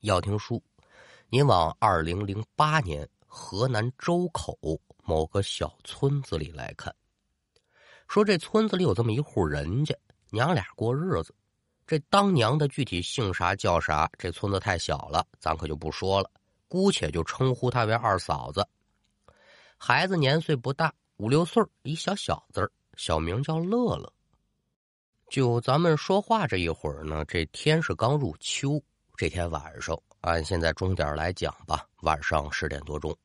要听书，您往二零零八年河南周口某个小村子里来看。说这村子里有这么一户人家，娘俩过日子。这当娘的具体姓啥叫啥，这村子太小了，咱可就不说了。姑且就称呼她为二嫂子。孩子年岁不大，五六岁一小小子小名叫乐乐。就咱们说话这一会儿呢，这天是刚入秋。这天晚上，按现在钟点来讲吧，晚上十点多钟，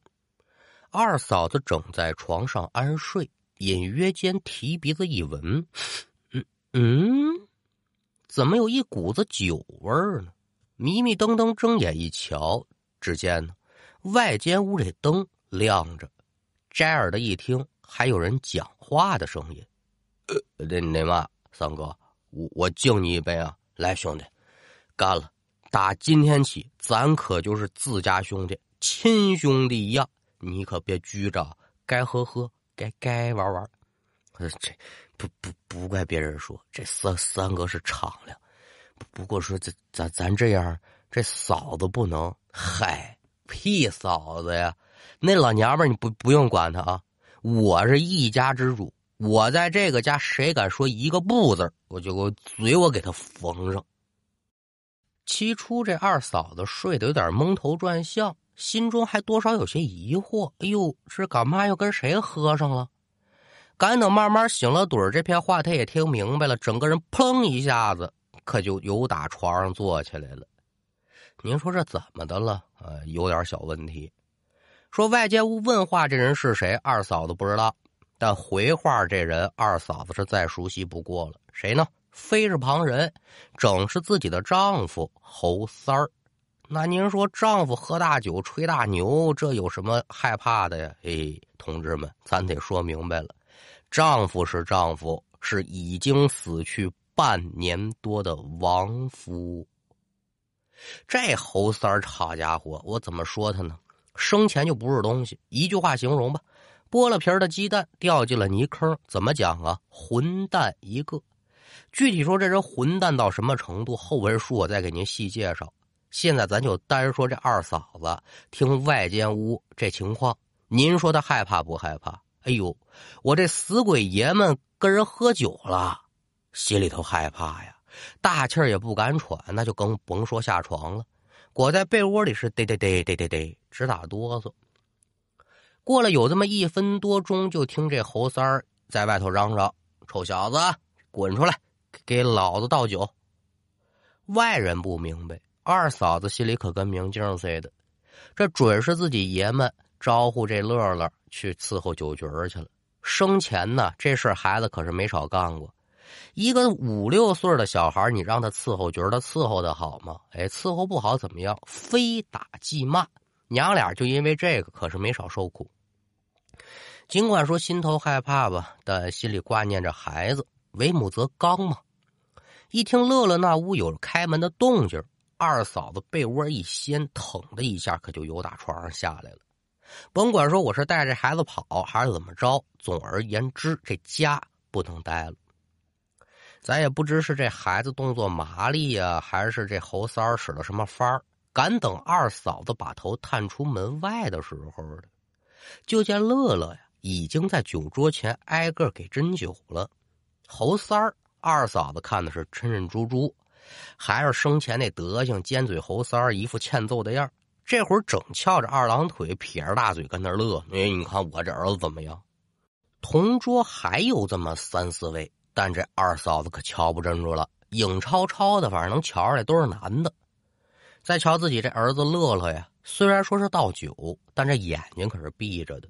二嫂子正在床上安睡，隐约间提鼻子一闻，嗯嗯，怎么有一股子酒味儿呢？迷迷瞪瞪睁眼一瞧，只见呢，外间屋这灯亮着，摘耳的一听，还有人讲话的声音。呃，那那嘛，三哥，我我敬你一杯啊！来，兄弟，干了！打今天起，咱可就是自家兄弟，亲兄弟一样。你可别拘着，该喝喝，该该玩玩。这不不不怪别人说，这三三哥是敞亮。不过说这咱咱这样，这嫂子不能。嗨，屁嫂子呀！那老娘们你不不用管她啊。我是一家之主，我在这个家，谁敢说一个不字我就我嘴我给他缝上。起初，这二嫂子睡得有点蒙头转向，心中还多少有些疑惑。哎呦，这干嘛又跟谁喝上了？赶等慢慢醒了盹这片话他也听明白了，整个人砰一下子，可就由打床上坐起来了。您说这怎么的了？呃，有点小问题。说外间屋问话这人是谁？二嫂子不知道，但回话这人二嫂子是再熟悉不过了。谁呢？非是旁人，正是自己的丈夫侯三儿。那您说，丈夫喝大酒、吹大牛，这有什么害怕的呀？哎，同志们，咱得说明白了，丈夫是丈夫，是已经死去半年多的亡夫。这侯三儿，好家伙，我怎么说他呢？生前就不是东西，一句话形容吧：剥了皮的鸡蛋掉进了泥坑。怎么讲啊？混蛋一个！具体说这人混蛋到什么程度，后文书我再给您细介绍。现在咱就单说这二嫂子，听外间屋这情况，您说他害怕不害怕？哎呦，我这死鬼爷们跟人喝酒了，心里头害怕呀，大气儿也不敢喘，那就更甭说下床了，裹在被窝里是嘚嘚嘚嘚嘚嘚直打哆嗦。过了有这么一分多钟，就听这侯三儿在外头嚷嚷：“臭小子，滚出来！”给老子倒酒！外人不明白，二嫂子心里可跟明镜似的。这准是自己爷们招呼这乐乐去伺候酒局去了。生前呢，这事孩子可是没少干过。一个五六岁的小孩，你让他伺候局他伺候的好吗？哎，伺候不好怎么样？非打即骂。娘俩就因为这个，可是没少受苦。尽管说心头害怕吧，但心里挂念着孩子。为母则刚嘛！一听乐乐那屋有开门的动静，二嫂子被窝一掀，腾的一下可就由打床上下来了。甭管说我是带着孩子跑还是怎么着，总而言之，这家不能待了。咱也不知是这孩子动作麻利呀，还是这猴三儿使了什么法儿，赶等二嫂子把头探出门外的时候，就见乐乐呀已经在酒桌前挨个给斟酒了。侯三儿二嫂子看的是抻抻猪猪，还是生前那德行，尖嘴猴三儿一副欠揍的样这会儿整翘着二郎腿，撇着大嘴跟那乐。哎，你看我这儿子怎么样？同桌还有这么三四位，但这二嫂子可瞧不真住了，影超超的，反正能瞧出来都是男的。再瞧自己这儿子乐乐呀，虽然说是倒酒，但这眼睛可是闭着的。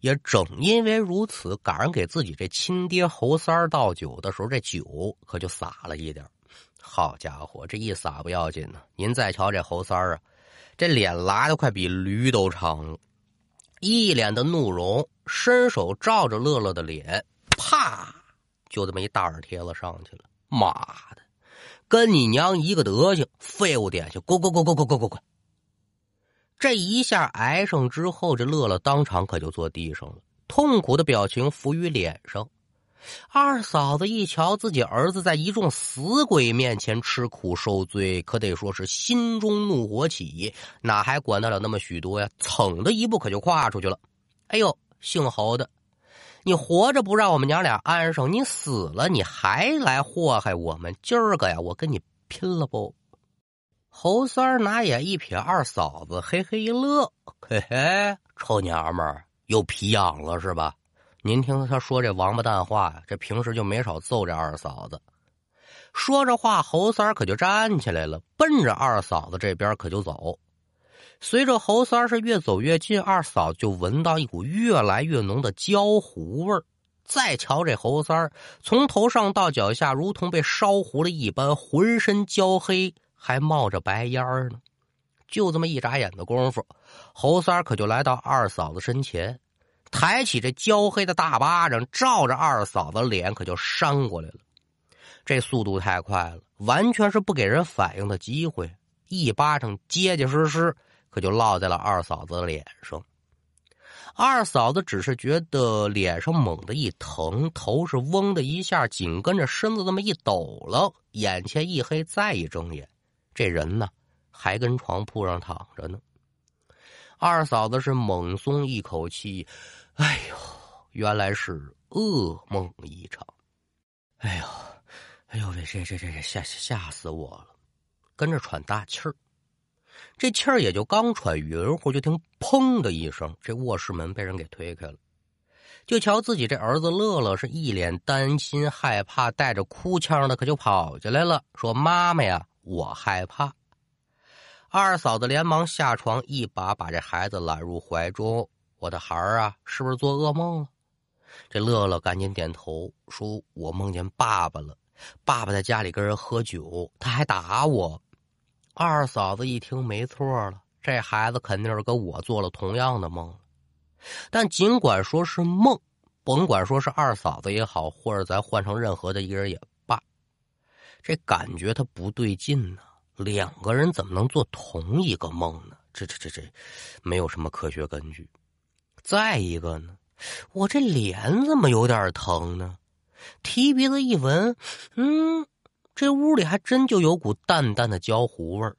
也正因为如此，赶上给自己这亲爹侯三儿倒酒的时候，这酒可就洒了一点好家伙，这一洒不要紧呢，您再瞧这侯三儿啊，这脸拉的快比驴都长了，一脸的怒容，伸手照着乐乐的脸，啪，就这么一大耳贴子上去了。妈的，跟你娘一个德行，废物点心，滚滚滚滚滚滚滚滚！这一下挨上之后，这乐乐当场可就坐地上了，痛苦的表情浮于脸上。二嫂子一瞧自己儿子在一众死鬼面前吃苦受罪，可得说是心中怒火起，哪还管得了那么许多呀？噌的一步可就跨出去了。哎呦，姓侯的，你活着不让我们娘俩安生，你死了你还来祸害我们？今儿个呀，我跟你拼了不？猴三儿拿眼一瞥二嫂子，嘿嘿一乐，嘿嘿，臭娘们儿又皮痒了是吧？您听他说这王八蛋话，这平时就没少揍这二嫂子。说着话，猴三儿可就站起来了，奔着二嫂子这边可就走。随着猴三是越走越近，二嫂就闻到一股越来越浓的焦糊味儿。再瞧这猴三儿，从头上到脚下如同被烧糊了一般，浑身焦黑，还冒着白烟儿呢。就这么一眨眼的功夫，侯三可就来到二嫂子身前。抬起这焦黑的大巴掌，照着二嫂子脸可就扇过来了。这速度太快了，完全是不给人反应的机会。一巴掌结结实实，可就落在了二嫂子脸上。二嫂子只是觉得脸上猛地一疼，头是嗡的一下，紧跟着身子这么一抖了，眼前一黑，再一睁眼，这人呢还跟床铺上躺着呢。二嫂子是猛松一口气。哎呦，原来是噩梦一场！哎呦，哎呦喂，这这这这吓吓死我了！跟着喘大气儿，这气儿也就刚喘匀乎，就听砰的一声，这卧室门被人给推开了。就瞧自己这儿子乐乐是一脸担心害怕，带着哭腔的，可就跑进来了，说：“妈妈呀，我害怕。”二嫂子连忙下床，一把把这孩子揽入怀中。我的孩儿啊，是不是做噩梦了？这乐乐赶紧点头，说：“我梦见爸爸了，爸爸在家里跟人喝酒，他还打我。”二嫂子一听，没错了，这孩子肯定是跟我做了同样的梦。但尽管说是梦，甭管说是二嫂子也好，或者咱换成任何的一个人也，这感觉他不对劲呢。两个人怎么能做同一个梦呢？这这这这，没有什么科学根据。再一个呢，我这脸怎么有点疼呢？提鼻子一闻，嗯，这屋里还真就有股淡淡的焦糊味儿。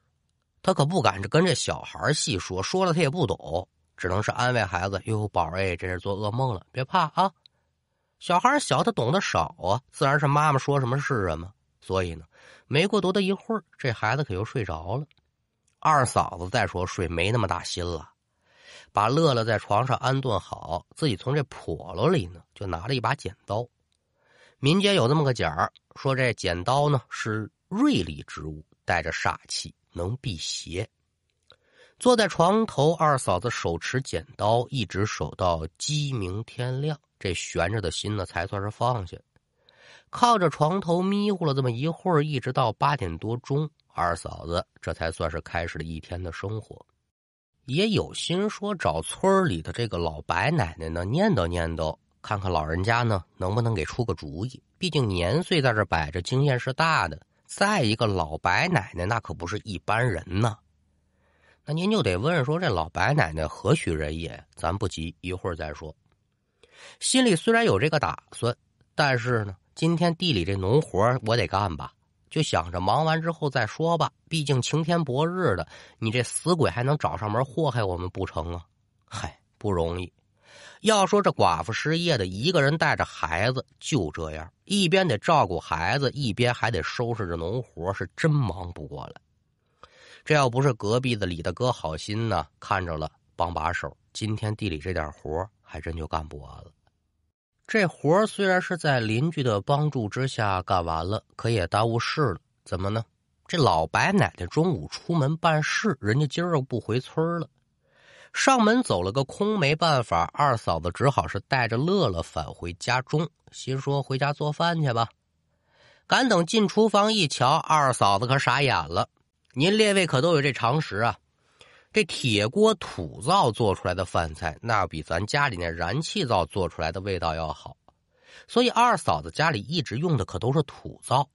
他可不敢跟这小孩细说，说了他也不懂，只能是安慰孩子：“哟，宝儿，这是做噩梦了，别怕啊。”小孩小，他懂得少啊，自然是妈妈说什么是什么。所以呢，没过多大一会儿，这孩子可又睡着了。二嫂子再说睡没那么大心了。把乐乐在床上安顿好，自己从这笸箩里呢，就拿了一把剪刀。民间有这么个讲儿，说这剪刀呢是锐利之物，带着煞气，能辟邪。坐在床头，二嫂子手持剪刀，一直守到鸡鸣天亮，这悬着的心呢才算是放下。靠着床头迷糊了这么一会儿，一直到八点多钟，二嫂子这才算是开始了一天的生活。也有心说找村里的这个老白奶奶呢，念叨念叨，看看老人家呢能不能给出个主意。毕竟年岁在这摆着，经验是大的。再一个，老白奶奶那可不是一般人呐。那您就得问说，这老白奶奶何许人也？咱不急，一会儿再说。心里虽然有这个打算，但是呢，今天地里这农活我得干吧。就想着忙完之后再说吧，毕竟晴天博日的，你这死鬼还能找上门祸害我们不成啊？嗨，不容易。要说这寡妇失业的，一个人带着孩子就这样，一边得照顾孩子，一边还得收拾着农活，是真忙不过来。这要不是隔壁的李大哥好心呢，看着了帮把手，今天地里这点活还真就干不完了。这活虽然是在邻居的帮助之下干完了，可也耽误事了。怎么呢？这老白奶奶中午出门办事，人家今儿又不回村了，上门走了个空，没办法，二嫂子只好是带着乐乐返回家中，心说回家做饭去吧。赶等进厨房一瞧，二嫂子可傻眼了。您列位可都有这常识啊。这铁锅土灶做出来的饭菜，那比咱家里那燃气灶做出来的味道要好，所以二嫂子家里一直用的可都是土灶。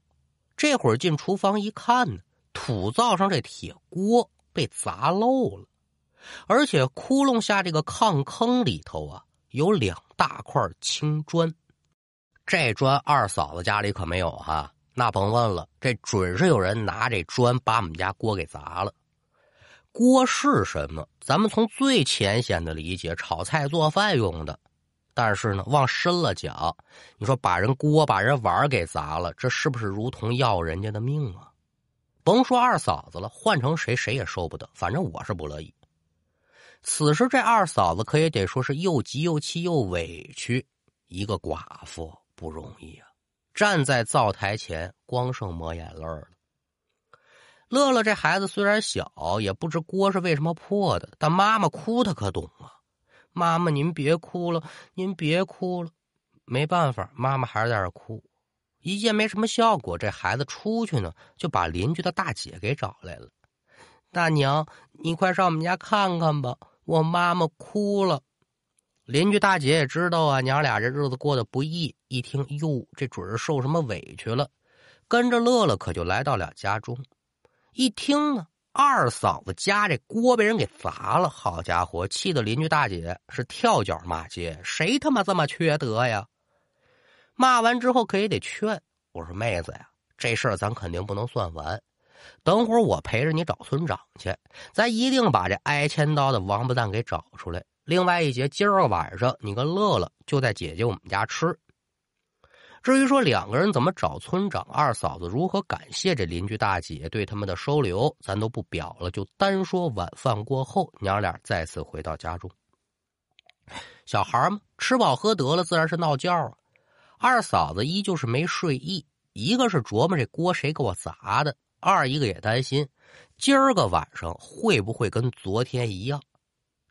这会儿进厨房一看呢，土灶上这铁锅被砸漏了，而且窟窿下这个炕坑里头啊，有两大块青砖。这砖二嫂子家里可没有哈，那甭问了，这准是有人拿这砖把我们家锅给砸了。锅是什么？咱们从最浅显的理解，炒菜做饭用的。但是呢，往深了讲，你说把人锅、把人碗给砸了，这是不是如同要人家的命啊？甭说二嫂子了，换成谁谁也受不得。反正我是不乐意。此时这二嫂子可也得说是又急又气又委屈，一个寡妇不容易啊！站在灶台前，光剩抹眼泪了。乐乐这孩子虽然小，也不知锅是为什么破的，但妈妈哭他可懂啊。妈妈，您别哭了，您别哭了。没办法，妈妈还是在那哭。一见没什么效果，这孩子出去呢，就把邻居的大姐给找来了。大娘，你快上我们家看看吧，我妈妈哭了。邻居大姐也知道啊，娘俩这日子过得不易。一听，哟，这准是受什么委屈了，跟着乐乐可就来到了家中。一听呢。二嫂子家这锅被人给砸了，好家伙，气得邻居大姐是跳脚骂街：“谁他妈这么缺德呀？”骂完之后可也得劝我说：“妹子呀，这事儿咱肯定不能算完，等会儿我陪着你找村长去，咱一定把这挨千刀的王八蛋给找出来。另外一节，今儿个晚上你跟乐乐就在姐姐我们家吃。”至于说两个人怎么找村长，二嫂子如何感谢这邻居大姐对他们的收留，咱都不表了。就单说晚饭过后，娘俩再次回到家中。小孩嘛，吃饱喝得了，自然是闹觉啊。二嫂子依旧是没睡意，一个是琢磨这锅谁给我砸的，二一个也担心今儿个晚上会不会跟昨天一样。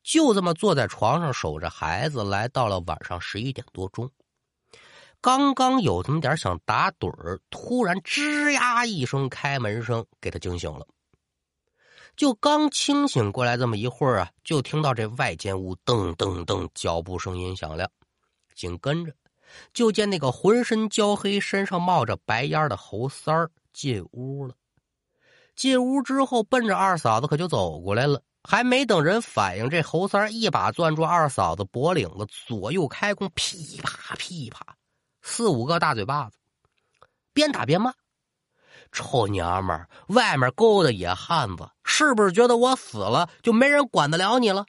就这么坐在床上守着孩子，来到了晚上十一点多钟。刚刚有这么点想打盹儿，突然吱呀一声开门声，给他惊醒了。就刚清醒过来这么一会儿啊，就听到这外间屋噔噔噔脚步声音响亮，紧跟着就见那个浑身焦黑、身上冒着白烟的侯三儿进屋了。进屋之后，奔着二嫂子可就走过来了。还没等人反应，这猴三一把攥住二嫂子脖领子，左右开弓，噼啪噼啪。四五个大嘴巴子，边打边骂：“臭娘们儿，外面勾的野汉子，是不是觉得我死了就没人管得了你了？”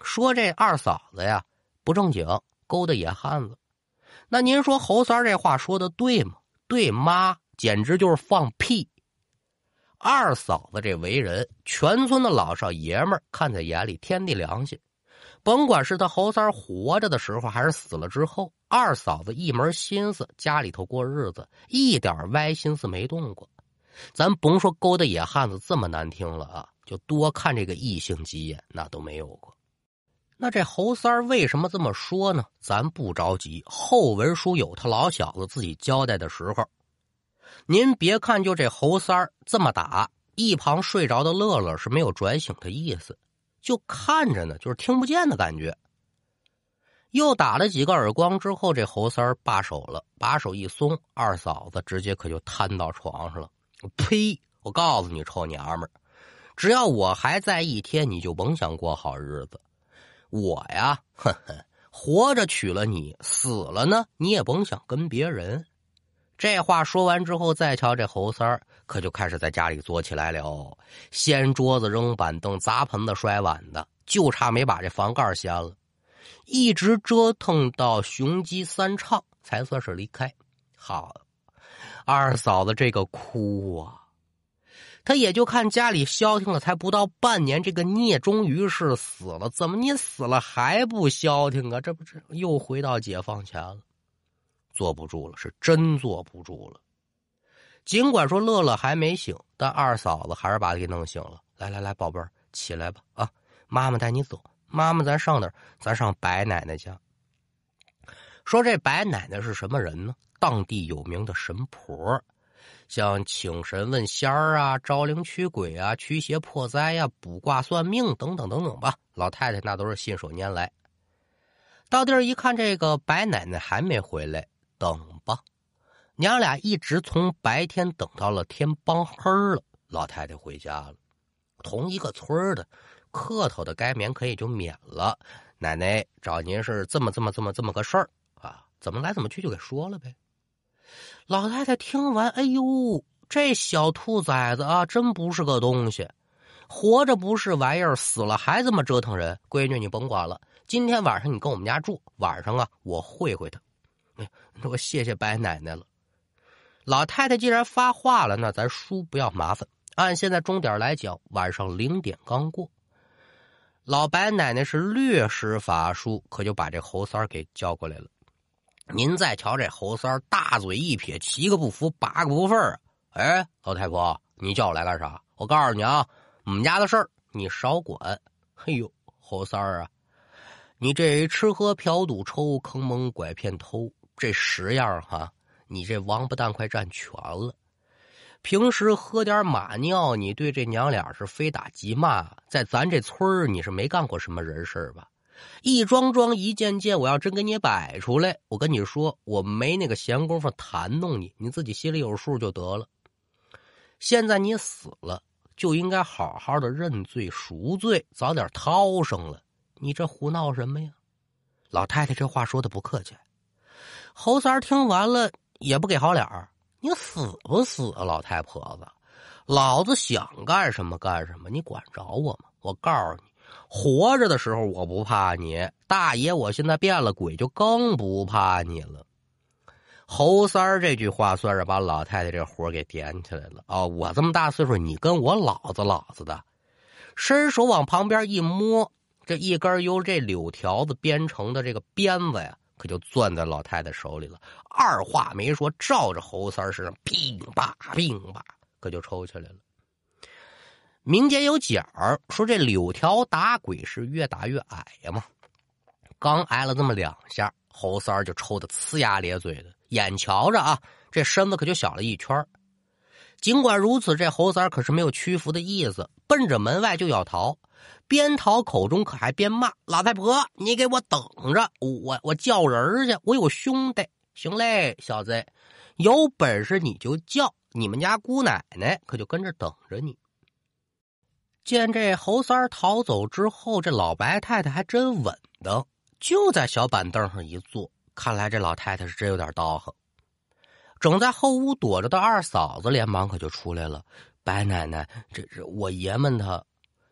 说这二嫂子呀，不正经，勾的野汉子。那您说侯三这话说的对吗？对妈简直就是放屁。二嫂子这为人，全村的老少爷们看在眼里，天地良心。甭管是他侯三活着的时候，还是死了之后，二嫂子一门心思家里头过日子，一点歪心思没动过。咱甭说勾搭野汉子这么难听了啊，就多看这个异性几眼，那都没有过。那这侯三为什么这么说呢？咱不着急，后文书有他老小子自己交代的时候。您别看就这侯三这么打，一旁睡着的乐乐是没有转醒的意思。就看着呢，就是听不见的感觉。又打了几个耳光之后，这侯三儿罢手了，把手一松，二嫂子直接可就瘫到床上了。呸！我告诉你，臭娘们儿，只要我还在一天，你就甭想过好日子。我呀，呵呵，活着娶了你，死了呢，你也甭想跟别人。这话说完之后，再瞧这侯三儿，可就开始在家里作起来了，掀桌子、扔板凳、砸盆子、摔碗的，就差没把这房盖掀了。一直折腾到雄鸡三唱，才算是离开。好，二嫂子这个哭啊，他也就看家里消停了，才不到半年，这个孽终于是死了。怎么你死了还不消停啊？这不是又回到解放前了？坐不住了，是真坐不住了。尽管说乐乐还没醒，但二嫂子还是把他给弄醒了。来来来，宝贝儿，起来吧！啊，妈妈带你走。妈妈，咱上哪儿？咱上白奶奶家。说这白奶奶是什么人呢？当地有名的神婆，像请神问仙儿啊、招灵驱鬼啊、驱邪破灾呀、卜卦算命等等等等吧。老太太那都是信手拈来。到地儿一看，这个白奶奶还没回来。等吧，娘俩一直从白天等到了天帮黑了，老太太回家了。同一个村的，客套的该免可也就免了。奶奶找您是这么这么这么这么个事儿啊，怎么来怎么去就给说了呗。老太太听完，哎呦，这小兔崽子啊，真不是个东西，活着不是玩意儿，死了还这么折腾人。闺女，你甭管了，今天晚上你跟我们家住，晚上啊，我会会他。哎，我谢谢白奶奶了。老太太既然发话了，那咱叔不要麻烦。按现在钟点来讲，晚上零点刚过。老白奶奶是略施法术，可就把这猴三给叫过来了。您再瞧这猴三，大嘴一撇，七个不服，八个不忿儿。哎，老太婆，你叫我来干啥？我告诉你啊，我们家的事儿你少管。嘿呦，猴三儿啊，你这吃喝嫖赌抽，坑蒙拐骗偷。这十样哈，你这王八蛋快占全了。平时喝点马尿，你对这娘俩是非打即骂。在咱这村儿，你是没干过什么人事吧？一桩桩一件件，我要真给你摆出来，我跟你说，我没那个闲工夫弹弄你，你自己心里有数就得了。现在你死了，就应该好好的认罪赎罪，早点掏上了。你这胡闹什么呀？老太太这话说的不客气。侯三听完了也不给好脸儿，你死不死啊，老太婆子？老子想干什么干什么，你管着我吗？我告诉你，活着的时候我不怕你，大爷，我现在变了鬼就更不怕你了。侯三儿这句话算是把老太太这火给点起来了啊！我这么大岁数，你跟我老子老子的，伸手往旁边一摸，这一根由这柳条子编成的这个鞭子呀。可就攥在老太太手里了，二话没说，照着侯三身上乒吧乒吧，可就抽起来了。民间有讲说这柳条打鬼是越打越矮呀嘛，刚挨了这么两下，侯三儿就抽的呲牙咧嘴的，眼瞧着啊，这身子可就小了一圈尽管如此，这侯三儿可是没有屈服的意思，奔着门外就要逃。边逃口中可还边骂：“老太婆，你给我等着！我我叫人去，我有兄弟。行嘞，小子，有本事你就叫，你们家姑奶奶可就跟着等着你。”见这猴三逃走之后，这老白太太还真稳当，就在小板凳上一坐。看来这老太太是真有点道行。正在后屋躲着的二嫂子连忙可就出来了：“白奶奶，这这我爷们他。”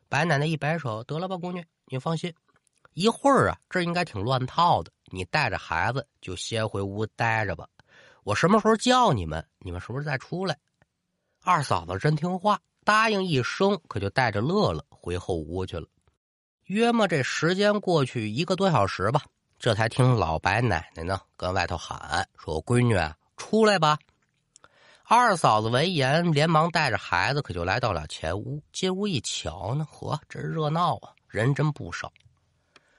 白奶奶一摆手：“得了吧，姑娘，你放心，一会儿啊，这应该挺乱套的。你带着孩子就先回屋待着吧。我什么时候叫你们，你们什么时候再出来？”二嫂子真听话，答应一声，可就带着乐乐回后屋去了。约么这时间过去一个多小时吧，这才听老白奶奶呢跟外头喊说：“闺女，出来吧。”二嫂子闻言，连忙带着孩子，可就来到了前屋。进屋一瞧呢，嚯，真热闹啊，人真不少。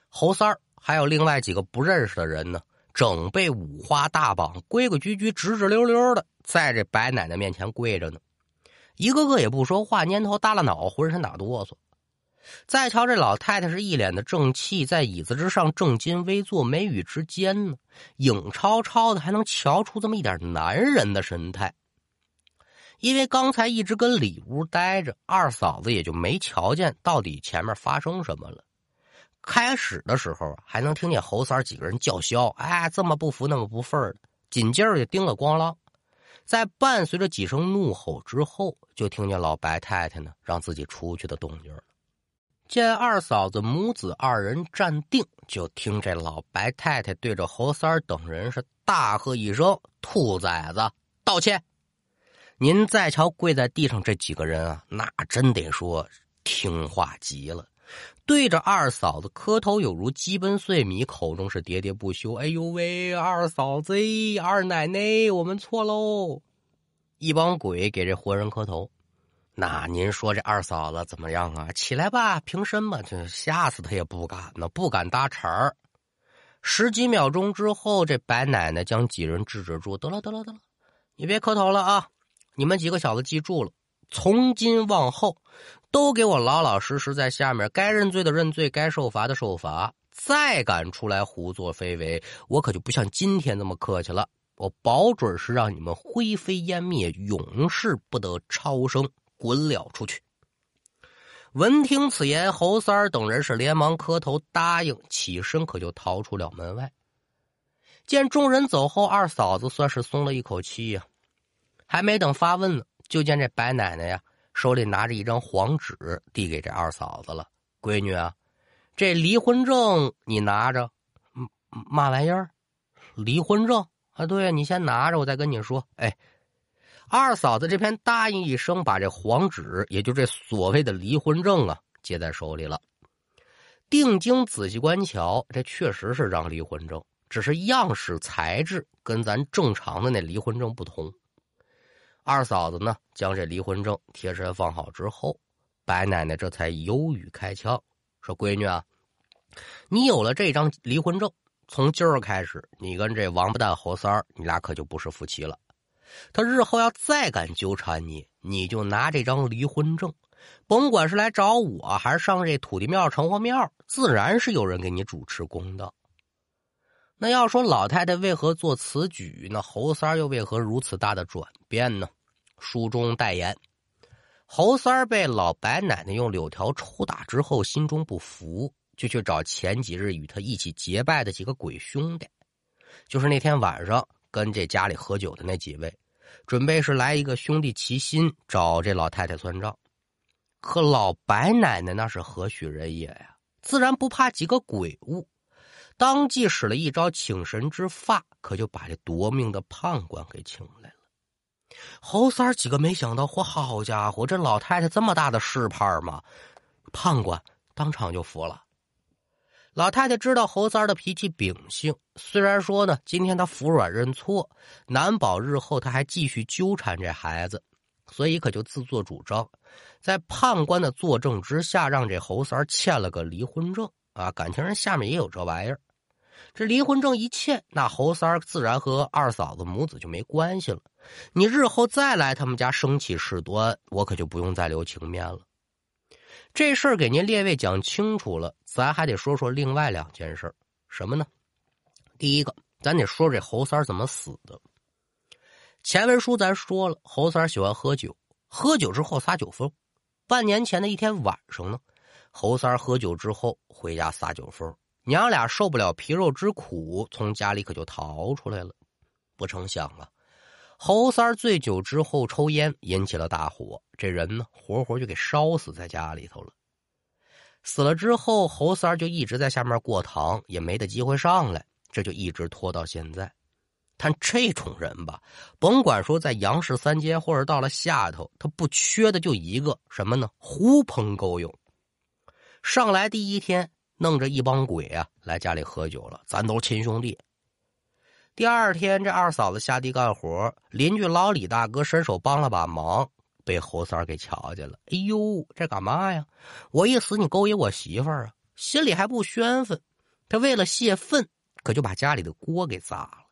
侯三儿还有另外几个不认识的人呢，整被五花大绑，规规矩矩、直直溜溜的，在这白奶奶面前跪着呢。一个个也不说话，蔫头耷拉脑，浑身打哆嗦。再瞧这老太太，是一脸的正气，在椅子之上正襟危坐，眉宇之间呢，影超超的，还能瞧出这么一点男人的神态。因为刚才一直跟里屋待着，二嫂子也就没瞧见到底前面发生什么了。开始的时候还能听见侯三几个人叫嚣：“哎，这么不服，那么不忿的。”紧接着就叮了咣啷，在伴随着几声怒吼之后，就听见老白太太呢让自己出去的动静了。见二嫂子母子二人站定，就听这老白太太对着侯三等人是大喝一声：“兔崽子，道歉！”您再瞧跪在地上这几个人啊，那真得说听话极了，对着二嫂子磕头，有如鸡奔碎米，口中是喋喋不休。哎呦喂，二嫂子，二奶奶，我们错喽！一帮鬼给这活人磕头，那您说这二嫂子怎么样啊？起来吧，平身吧，这吓死他也不敢呢，不敢搭茬儿。十几秒钟之后，这白奶奶将几人制止住，得了，得了，得了，你别磕头了啊！你们几个小子记住了，从今往后，都给我老老实实在下面，该认罪的认罪，该受罚的受罚。再敢出来胡作非为，我可就不像今天那么客气了。我保准是让你们灰飞烟灭，永世不得超生，滚了出去。闻听此言，侯三儿等人是连忙磕头答应，起身可就逃出了门外。见众人走后，二嫂子算是松了一口气呀。还没等发问呢，就见这白奶奶呀手里拿着一张黄纸，递给这二嫂子了。闺女啊，这离婚证你拿着。嘛玩意儿？离婚证啊？对，你先拿着，我再跟你说。哎，二嫂子这边答应一声，把这黄纸，也就这所谓的离婚证啊，接在手里了。定睛仔细观瞧，这确实是张离婚证，只是样式材质跟咱正常的那离婚证不同。二嫂子呢，将这离婚证贴身放好之后，白奶奶这才犹豫开腔说：“闺女啊，你有了这张离婚证，从今儿开始，你跟这王八蛋侯三儿，你俩可就不是夫妻了。他日后要再敢纠缠你，你就拿这张离婚证。”甭管是来找我，还是上这土地庙、城隍庙，自然是有人给你主持公道。那要说老太太为何做此举，那侯三又为何如此大的转变呢？书中代言：侯三被老白奶奶用柳条抽打之后，心中不服，就去找前几日与他一起结拜的几个鬼兄弟，就是那天晚上跟这家里喝酒的那几位，准备是来一个兄弟齐心找这老太太算账。可老白奶奶那是何许人也呀？自然不怕几个鬼物，当即使了一招请神之法，可就把这夺命的判官给请来了。侯三儿几个没想到，嚯，好家伙，这老太太这么大的势派吗？判官当场就服了。老太太知道侯三儿的脾气秉性，虽然说呢，今天他服软认错，难保日后他还继续纠缠这孩子。所以可就自作主张，在判官的作证之下，让这侯三签了个离婚证啊！感情人下面也有这玩意儿，这离婚证一签，那侯三自然和二嫂子母子就没关系了。你日后再来他们家生起事端，我可就不用再留情面了。这事儿给您列位讲清楚了，咱还得说说另外两件事什么呢？第一个，咱得说这侯三怎么死的。前文书咱说了，侯三喜欢喝酒，喝酒之后撒酒疯。半年前的一天晚上呢，侯三喝酒之后回家撒酒疯，娘俩受不了皮肉之苦，从家里可就逃出来了。不成想啊，侯三醉酒之后抽烟，引起了大火，这人呢活活就给烧死在家里头了。死了之后，侯三就一直在下面过堂，也没得机会上来，这就一直拖到现在。但这种人吧，甭管说在杨氏三街，或者到了下头，他不缺的就一个什么呢？狐朋狗友。上来第一天，弄着一帮鬼啊来家里喝酒了，咱都是亲兄弟。第二天，这二嫂子下地干活，邻居老李大哥伸手帮了把忙，被侯三给瞧见了。哎呦，这干嘛呀？我一死，你勾引我媳妇儿啊？心里还不宣愤。他为了泄愤，可就把家里的锅给砸了。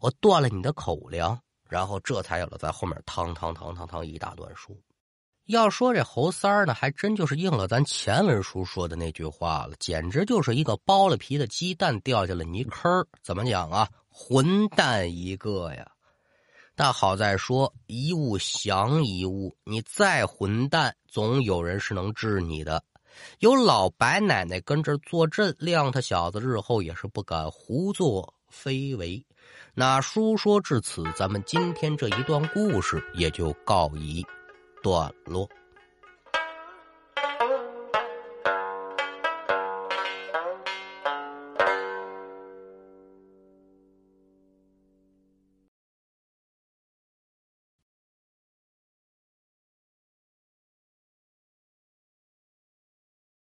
我断了你的口粮，然后这才有了在后面汤汤汤汤汤一大段书。要说这猴三儿呢，还真就是应了咱前文书说的那句话了，简直就是一个剥了皮的鸡蛋掉进了泥坑怎么讲啊？混蛋一个呀！但好在说一物降一物，你再混蛋，总有人是能治你的。有老白奶奶跟着坐镇，谅他小子日后也是不敢胡作非为。那书说至此，咱们今天这一段故事也就告一段落。